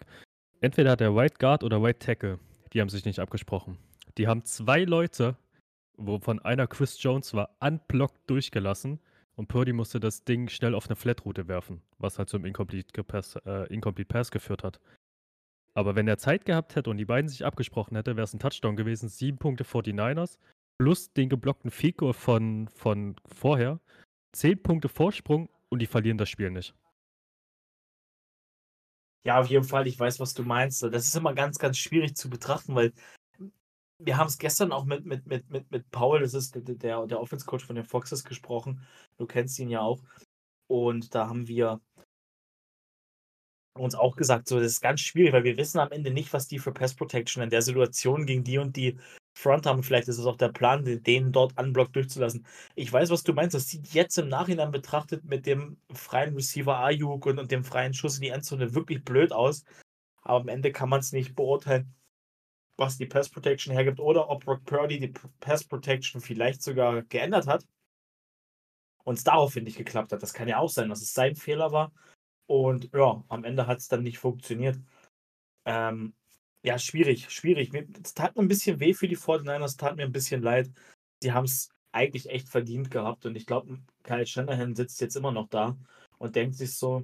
[SPEAKER 3] Entweder hat der White Guard oder White Tackle, die haben sich nicht abgesprochen. Die haben zwei Leute wovon einer Chris Jones war, unblocked durchgelassen und Purdy musste das Ding schnell auf eine Flatroute werfen, was halt zum Incomplete Pass, äh, Incomplete Pass geführt hat. Aber wenn er Zeit gehabt hätte und die beiden sich abgesprochen hätte, wäre es ein Touchdown gewesen. Sieben Punkte 49ers plus den geblockten Fico von, von vorher. Zehn Punkte Vorsprung und die verlieren das Spiel nicht.
[SPEAKER 2] Ja, auf jeden Fall, ich weiß, was du meinst. Das ist immer ganz, ganz schwierig zu betrachten, weil wir haben es gestern auch mit, mit, mit, mit, mit Paul, das ist der, der Offense-Coach von den Foxes gesprochen. Du kennst ihn ja auch. Und da haben wir uns auch gesagt, so, das ist ganz schwierig, weil wir wissen am Ende nicht, was die für Pass Protection in der Situation gegen die und die Front haben. Vielleicht ist es auch der Plan, den dort unblock durchzulassen. Ich weiß, was du meinst. Das sieht jetzt im Nachhinein betrachtet mit dem freien Receiver Ayuk und, und dem freien Schuss in die Endzone wirklich blöd aus. Aber am Ende kann man es nicht beurteilen was die Pass Protection hergibt oder ob Brock Purdy die Pass Protection vielleicht sogar geändert hat und es daraufhin nicht geklappt hat. Das kann ja auch sein, dass es sein Fehler war. Und ja, am Ende hat es dann nicht funktioniert. Ähm, ja, schwierig, schwierig. Es tat mir ein bisschen weh für die 49ers, es tat mir ein bisschen leid. Sie haben es eigentlich echt verdient gehabt und ich glaube, Kyle Shanahan sitzt jetzt immer noch da und denkt sich so,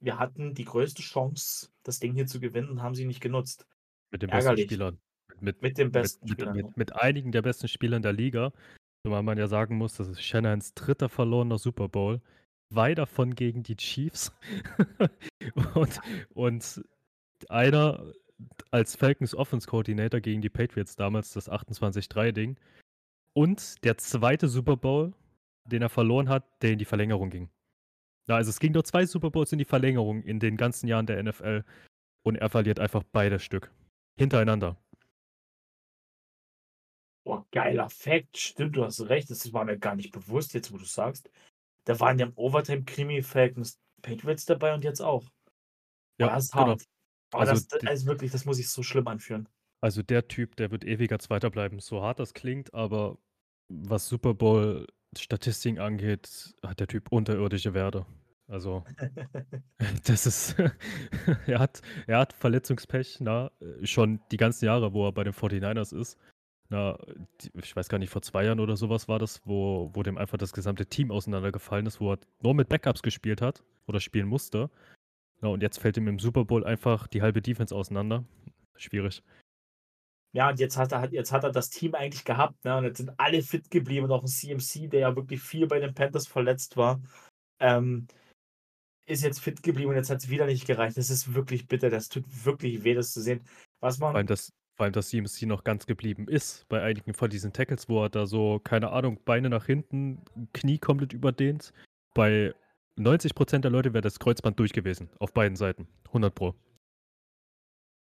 [SPEAKER 2] wir hatten die größte Chance, das Ding hier zu gewinnen und haben sie nicht genutzt.
[SPEAKER 3] Mit den besten Spielern.
[SPEAKER 2] Mit, mit den besten
[SPEAKER 3] mit,
[SPEAKER 2] Spielern.
[SPEAKER 3] Mit, mit, einigen der besten Spielern der Liga. Zumal man ja sagen muss, das ist Shannons dritter verlorener Super Bowl. Zwei davon gegen die Chiefs. und, und einer als Falcons Offense Coordinator gegen die Patriots damals, das 28-3-Ding. Und der zweite Super Bowl, den er verloren hat, der in die Verlängerung ging. Ja, also es ging nur zwei Super Bowls in die Verlängerung in den ganzen Jahren der NFL. Und er verliert einfach beide Stück. Hintereinander.
[SPEAKER 2] Boah, geiler Fact. Stimmt, du hast recht. Das war mir gar nicht bewusst, jetzt wo du sagst. Da waren ja im Overtime-Krimi Falcons Patriots dabei und jetzt auch. Ja, Boah, das ist genau. hart. Aber also, das, also wirklich, das muss ich so schlimm anführen.
[SPEAKER 3] Also der Typ, der wird ewiger Zweiter bleiben. So hart das klingt, aber was Super Bowl Statistiken angeht, hat der Typ unterirdische Werte. Also, das ist er hat er hat Verletzungspech, na, äh, schon die ganzen Jahre, wo er bei den 49ers ist. Na, die ich weiß gar nicht, vor 2 Jahren oder sowas war das, wo wo dem einfach das gesamte Team auseinandergefallen ist, wo er nur mit Backups gespielt hat oder spielen musste. Ja, und jetzt fällt ihm im Super Bowl einfach die halbe Defense auseinander. Schwierig.
[SPEAKER 2] Ja, und jetzt hat er, jetzt hat er das Team eigentlich gehabt, ne? Und jetzt sind alle fit geblieben und auch ein CMC, der ja wirklich viel bei den Panthers verletzt war, ähm, ist jetzt fit geblieben und jetzt hat es wieder nicht gereicht. Das ist wirklich bitter. Das tut wirklich weh, das zu sehen. Was man.
[SPEAKER 3] Vor allem, dass, vor allem, dass CMC noch ganz geblieben ist bei einigen von diesen Tackles, wo er da so, keine Ahnung, Beine nach hinten, Knie komplett überdehnt. Bei 90% der Leute wäre das Kreuzband durch gewesen. Auf beiden Seiten. 100 Pro.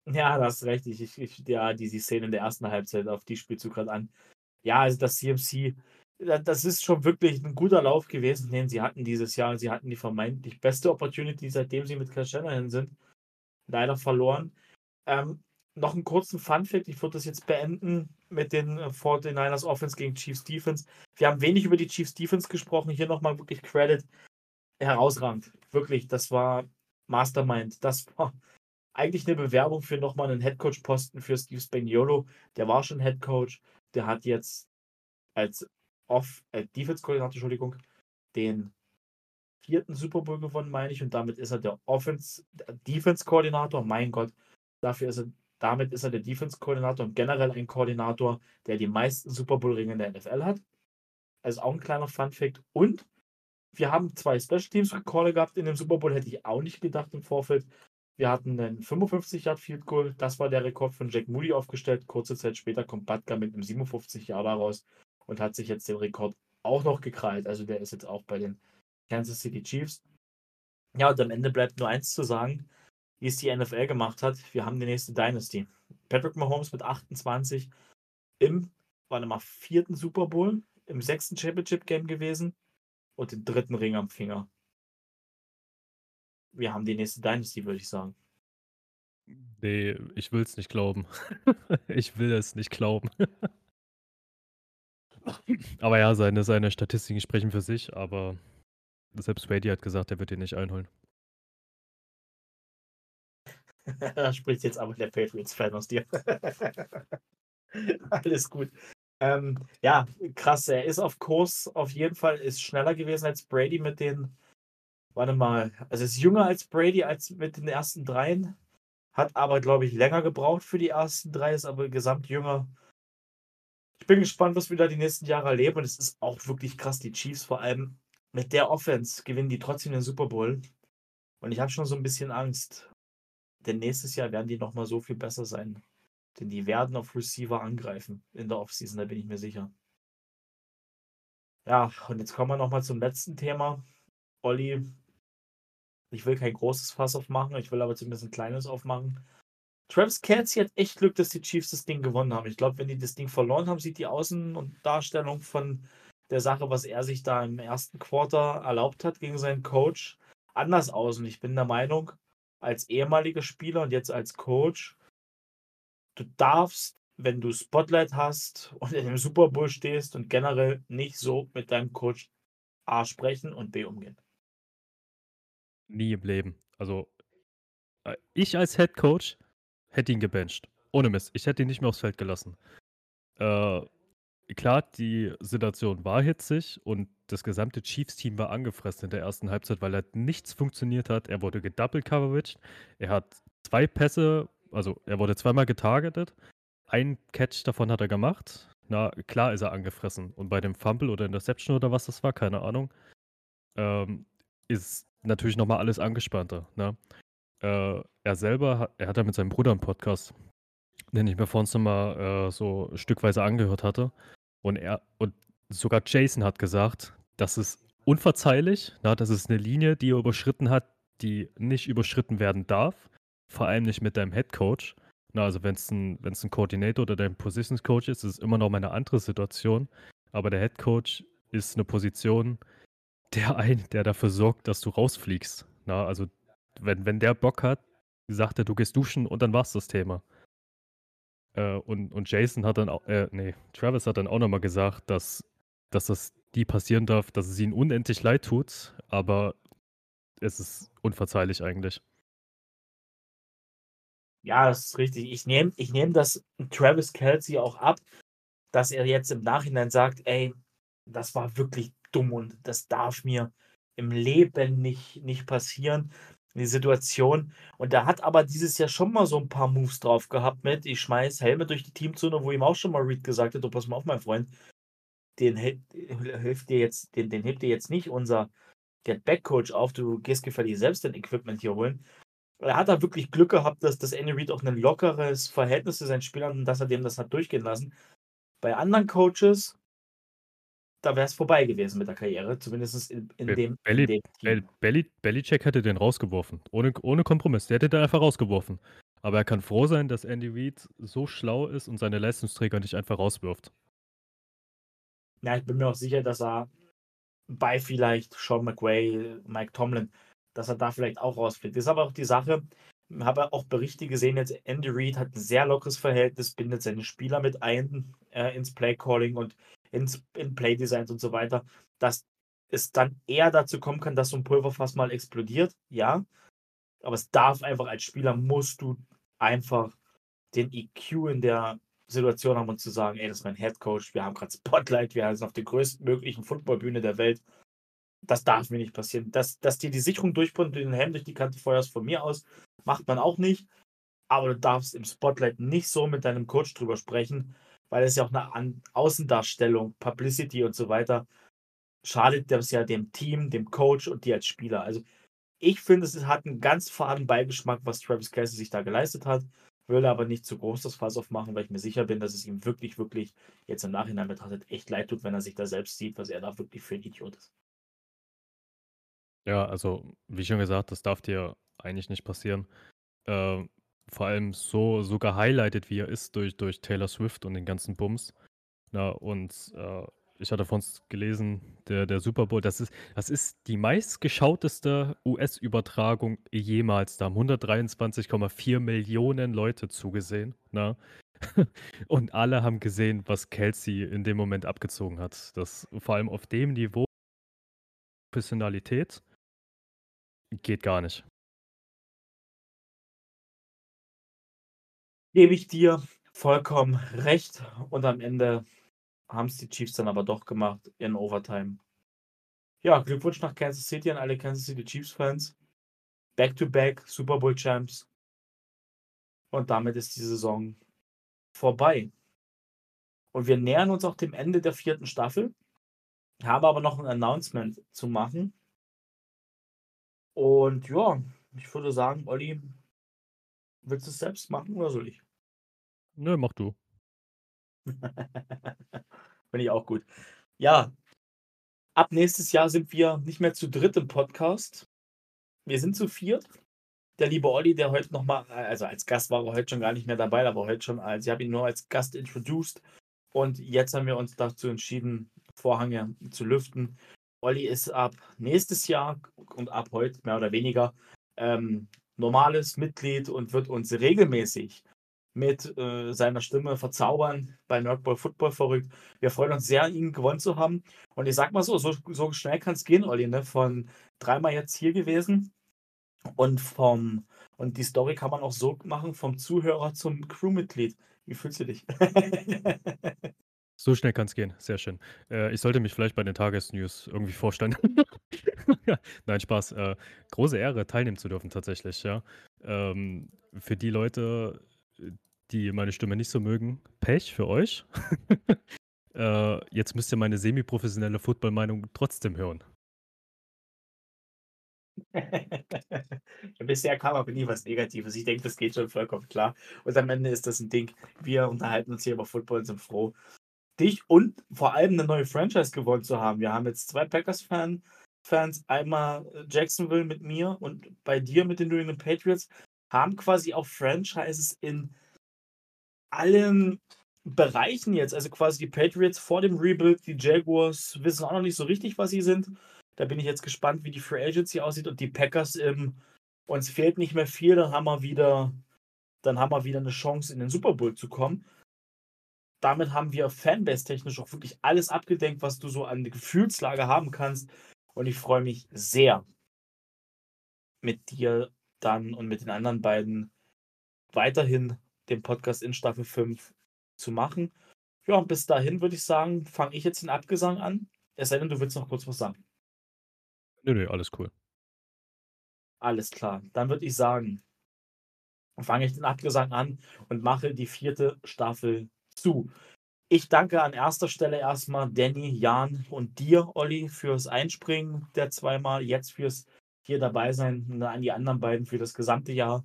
[SPEAKER 2] Ja, da hast du recht. Ich, ich, ja, die, die Szene in der ersten Halbzeit, auf die spielst du gerade an. Ja, also das CMC, das ist schon wirklich ein guter Lauf gewesen, den sie hatten dieses Jahr. Sie hatten die vermeintlich beste Opportunity, seitdem sie mit Kyle Shanahan sind. Leider verloren. Ähm, noch einen kurzen Fun-Fact: Ich würde das jetzt beenden mit den 49ers Offense gegen Chiefs Defense. Wir haben wenig über die Chiefs Defense gesprochen. Hier nochmal wirklich Credit. Herausragend. Wirklich, das war Mastermind. Das war eigentlich eine Bewerbung für nochmal einen Headcoach-Posten für Steve Spagnuolo. Der war schon Headcoach. Der hat jetzt als Off äh, Defense-Koordinator, Entschuldigung, den vierten Super Bowl gewonnen, meine ich, und damit ist er der Offense Defense-Koordinator. Mein Gott, dafür ist er, damit ist er der Defense-Koordinator und generell ein Koordinator, der die meisten Super Bowl-Ringe in der NFL hat. Also auch ein kleiner Fun-Fact. Und wir haben zwei Special Teams Rekorde gehabt in dem Super Bowl, hätte ich auch nicht gedacht im Vorfeld. Wir hatten einen 55 Yard Field Goal, das war der Rekord von Jack Moody aufgestellt. Kurze Zeit später kommt Butker mit einem 57 Yard raus und hat sich jetzt den Rekord auch noch gekrallt. Also der ist jetzt auch bei den Kansas City Chiefs. Ja, und am Ende bleibt nur eins zu sagen, wie es die NFL gemacht hat. Wir haben die nächste Dynasty. Patrick Mahomes mit 28 im, warte mal, vierten Super Bowl, im sechsten Championship Game gewesen und den dritten Ring am Finger wir haben die nächste Dynasty, würde ich sagen.
[SPEAKER 3] Nee, ich will es nicht glauben. ich will es nicht glauben. aber ja, seine, seine Statistiken sprechen für sich, aber selbst Brady hat gesagt, er wird ihn nicht einholen.
[SPEAKER 2] da spricht jetzt aber der Patriots-Fan aus dir. Alles gut. Ähm, ja, krass, er ist auf Kurs, auf jeden Fall, ist schneller gewesen als Brady mit den warte mal, also ist jünger als Brady als mit den ersten dreien, hat aber, glaube ich, länger gebraucht für die ersten drei, ist aber gesamt jünger. Ich bin gespannt, was wir da die nächsten Jahre erleben und es ist auch wirklich krass, die Chiefs vor allem mit der Offense gewinnen die trotzdem den Super Bowl und ich habe schon so ein bisschen Angst, denn nächstes Jahr werden die nochmal so viel besser sein, denn die werden auf Receiver angreifen in der Offseason, da bin ich mir sicher. Ja, und jetzt kommen wir nochmal zum letzten Thema. Olli, ich will kein großes Fass aufmachen, ich will aber zumindest ein kleines aufmachen. Travis Kelsey hat echt Glück, dass die Chiefs das Ding gewonnen haben. Ich glaube, wenn die das Ding verloren haben, sieht die Außen- und Darstellung von der Sache, was er sich da im ersten Quarter erlaubt hat gegen seinen Coach, anders aus. Und ich bin der Meinung, als ehemaliger Spieler und jetzt als Coach, du darfst, wenn du Spotlight hast und in dem Super Bowl stehst und generell nicht so mit deinem Coach A sprechen und B umgehen.
[SPEAKER 3] Nie im Leben. Also, äh, ich als Head Coach hätte ihn gebencht. Ohne Mist. Ich hätte ihn nicht mehr aufs Feld gelassen. Äh, klar, die Situation war hitzig und das gesamte Chiefs-Team war angefressen in der ersten Halbzeit, weil halt nichts funktioniert hat. Er wurde gedouble coveraged. Er hat zwei Pässe, also er wurde zweimal getargetet. Ein Catch davon hat er gemacht. Na, klar ist er angefressen. Und bei dem Fumble oder Interception oder was das war, keine Ahnung, ähm, ist natürlich nochmal alles angespannter. Ne? Äh, er selber, er hat ja mit seinem Bruder einen Podcast, den ich mir vor uns nochmal äh, so stückweise angehört hatte. Und er, und sogar Jason hat gesagt, das ist unverzeihlich, na, das ist eine Linie, die er überschritten hat, die nicht überschritten werden darf. Vor allem nicht mit deinem Head Coach. Na, also wenn es ein, ein Coordinator oder dein Positions Coach ist, ist es immer noch mal eine andere Situation. Aber der Head Coach ist eine Position, der ein, der dafür sorgt, dass du rausfliegst. Na, also wenn, wenn der Bock hat, sagt er, du gehst duschen und dann war's das Thema. Äh, und, und Jason hat dann auch, äh, nee, Travis hat dann auch nochmal gesagt, dass, dass das die passieren darf, dass es ihnen unendlich leid tut, aber es ist unverzeihlich eigentlich.
[SPEAKER 2] Ja, das ist richtig. Ich nehme ich nehm das Travis Kelsey auch ab, dass er jetzt im Nachhinein sagt, ey, das war wirklich dumm und das darf mir im Leben nicht, nicht passieren, die Situation. Und er hat aber dieses Jahr schon mal so ein paar Moves drauf gehabt mit, ich schmeiß Helme durch die Teamzone, wo ihm auch schon mal Reed gesagt hat, du pass mal auf, mein Freund, den hilft dir jetzt, den, den hebt dir jetzt nicht unser Get Back Coach auf, du gehst gefällig selbst dein Equipment hier holen. Er hat da wirklich Glück gehabt, dass das Andy Reid auch ein lockeres Verhältnis zu seinen Spielern und dass er dem das hat durchgehen lassen. Bei anderen Coaches, da wäre es vorbei gewesen mit der Karriere, zumindest in, in, dem,
[SPEAKER 3] Belly,
[SPEAKER 2] in dem
[SPEAKER 3] Belichick hätte den rausgeworfen, ohne, ohne Kompromiss. Der hätte den einfach rausgeworfen. Aber er kann froh sein, dass Andy Reid so schlau ist und seine Leistungsträger nicht einfach rauswirft.
[SPEAKER 2] Ja, ich bin mir auch sicher, dass er bei vielleicht Sean McWay, Mike Tomlin, dass er da vielleicht auch rausfliegt. Das ist aber auch die Sache, ich habe auch Berichte gesehen, jetzt Andy Reid hat ein sehr lockeres Verhältnis, bindet seine Spieler mit ein äh, ins Playcalling und ins in Playdesigns und so weiter, dass es dann eher dazu kommen kann, dass so ein Pulverfass mal explodiert, ja. Aber es darf einfach als Spieler musst du einfach den EQ in der Situation haben, um zu sagen, ey, das ist mein Head Coach, wir haben gerade Spotlight, wir sind auf der größtmöglichen Footballbühne der Welt. Das darf mir nicht passieren. Dass, dass dir die Sicherung durchbrennt und den Helm durch die Kante feuerst, von mir aus, macht man auch nicht. Aber du darfst im Spotlight nicht so mit deinem Coach drüber sprechen, weil es ja auch eine Außendarstellung, Publicity und so weiter schadet das ja dem Team, dem Coach und dir als Spieler. Also ich finde, es hat einen ganz faden Beigeschmack, was Travis Kelsey sich da geleistet hat. Würde aber nicht zu groß das Fass aufmachen, weil ich mir sicher bin, dass es ihm wirklich, wirklich jetzt im Nachhinein betrachtet echt leid tut, wenn er sich da selbst sieht, was er da wirklich für ein Idiot ist.
[SPEAKER 3] Ja, also wie schon gesagt, das darf dir eigentlich nicht passieren. Ähm, vor allem so, so gehighlightet, wie er ist durch, durch Taylor Swift und den ganzen Bums. Na, und äh, ich hatte von uns gelesen, der, der Super Bowl, das ist, das ist die meistgeschauteste US-Übertragung jemals. Da haben 123,4 Millionen Leute zugesehen. Na? Und alle haben gesehen, was Kelsey in dem Moment abgezogen hat. Das vor allem auf dem Niveau Professionalität geht gar nicht.
[SPEAKER 2] Gebe ich dir vollkommen recht. Und am Ende haben es die Chiefs dann aber doch gemacht in Overtime. Ja, Glückwunsch nach Kansas City an alle Kansas City Chiefs-Fans. Back-to-back Super Bowl Champs. Und damit ist die Saison vorbei. Und wir nähern uns auch dem Ende der vierten Staffel. Habe aber noch ein Announcement zu machen. Und ja, ich würde sagen, Olli, willst du es selbst machen oder soll ich?
[SPEAKER 3] Nö, mach du.
[SPEAKER 2] Finde ich auch gut. Ja, ab nächstes Jahr sind wir nicht mehr zu dritt im Podcast. Wir sind zu viert. Der liebe Olli, der heute nochmal, also als Gast war er heute schon gar nicht mehr dabei, aber heute schon als, ich habe ihn nur als Gast introduced. Und jetzt haben wir uns dazu entschieden, Vorhänge zu lüften. Olli ist ab nächstes Jahr und ab heute mehr oder weniger ähm, normales Mitglied und wird uns regelmäßig mit äh, seiner Stimme verzaubern bei Nerdball Football verrückt. Wir freuen uns sehr, ihn gewonnen zu haben. Und ich sag mal so, so, so schnell kann es gehen, Olli, ne? Von dreimal jetzt hier gewesen und vom und die Story kann man auch so machen, vom Zuhörer zum Crewmitglied. Wie fühlst du dich?
[SPEAKER 3] so schnell kann es gehen, sehr schön. Äh, ich sollte mich vielleicht bei den Tagesnews irgendwie vorstellen. Nein, Spaß. Äh, große Ehre, teilnehmen zu dürfen tatsächlich, ja. Ähm, für die Leute, die meine Stimme nicht so mögen, Pech für euch. äh, jetzt müsst ihr meine semi-professionelle Football-Meinung trotzdem hören.
[SPEAKER 2] Bisher kam aber nie was Negatives. Ich denke, das geht schon vollkommen klar. Und am Ende ist das ein Ding. Wir unterhalten uns hier über Football und sind froh, dich und vor allem eine neue Franchise gewonnen zu haben. Wir haben jetzt zwei Packers-Fans, einmal Jacksonville mit mir und bei dir mit den New England Patriots, haben quasi auch Franchises in allen Bereichen jetzt. Also quasi die Patriots vor dem Rebuild, die Jaguars wissen auch noch nicht so richtig, was sie sind. Da bin ich jetzt gespannt, wie die Free Agency aussieht und die Packers im uns fehlt nicht mehr viel, dann haben wir wieder dann haben wir wieder eine Chance in den Super Bowl zu kommen. Damit haben wir Fanbase technisch auch wirklich alles abgedenkt, was du so an Gefühlslage haben kannst und ich freue mich sehr mit dir dann und mit den anderen beiden weiterhin den Podcast in Staffel 5 zu machen. Ja, und bis dahin würde ich sagen, fange ich jetzt den Abgesang an. Es sei denn, du willst noch kurz was sagen.
[SPEAKER 3] Nö, nö, alles cool.
[SPEAKER 2] Alles klar. Dann würde ich sagen, fange ich den Abgesang an und mache die vierte Staffel zu. Ich danke an erster Stelle erstmal Danny, Jan und dir, Olli, fürs Einspringen der zweimal, jetzt fürs hier dabei sein und an die anderen beiden für das gesamte Jahr.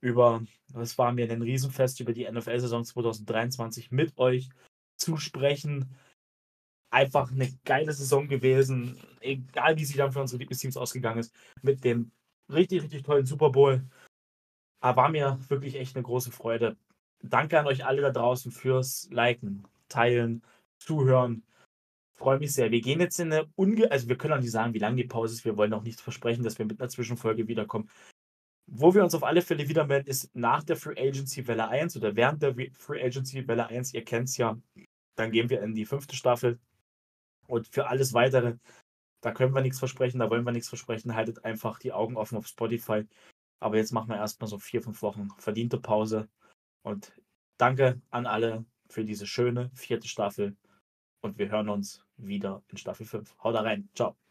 [SPEAKER 2] Über, es war mir ein Riesenfest, über die NFL-Saison 2023 mit euch zu sprechen. Einfach eine geile Saison gewesen, egal wie sie dann für unsere Lieblingsteams ausgegangen ist, mit dem richtig, richtig tollen Super Bowl. Aber war mir wirklich echt eine große Freude. Danke an euch alle da draußen fürs Liken, Teilen, Zuhören. Freue mich sehr. Wir gehen jetzt in eine unge... Also wir können auch nicht sagen, wie lange die Pause ist. Wir wollen auch nichts versprechen, dass wir mit einer Zwischenfolge wiederkommen. Wo wir uns auf alle Fälle wieder melden, ist nach der Free Agency Welle 1 oder während der Free Agency Welle 1. Ihr kennt es ja. Dann gehen wir in die fünfte Staffel. Und für alles Weitere, da können wir nichts versprechen, da wollen wir nichts versprechen. Haltet einfach die Augen offen auf Spotify. Aber jetzt machen wir erstmal so vier, fünf Wochen verdiente Pause. Und danke an alle für diese schöne vierte Staffel. Und wir hören uns wieder in Staffel 5. Haut da rein. Ciao.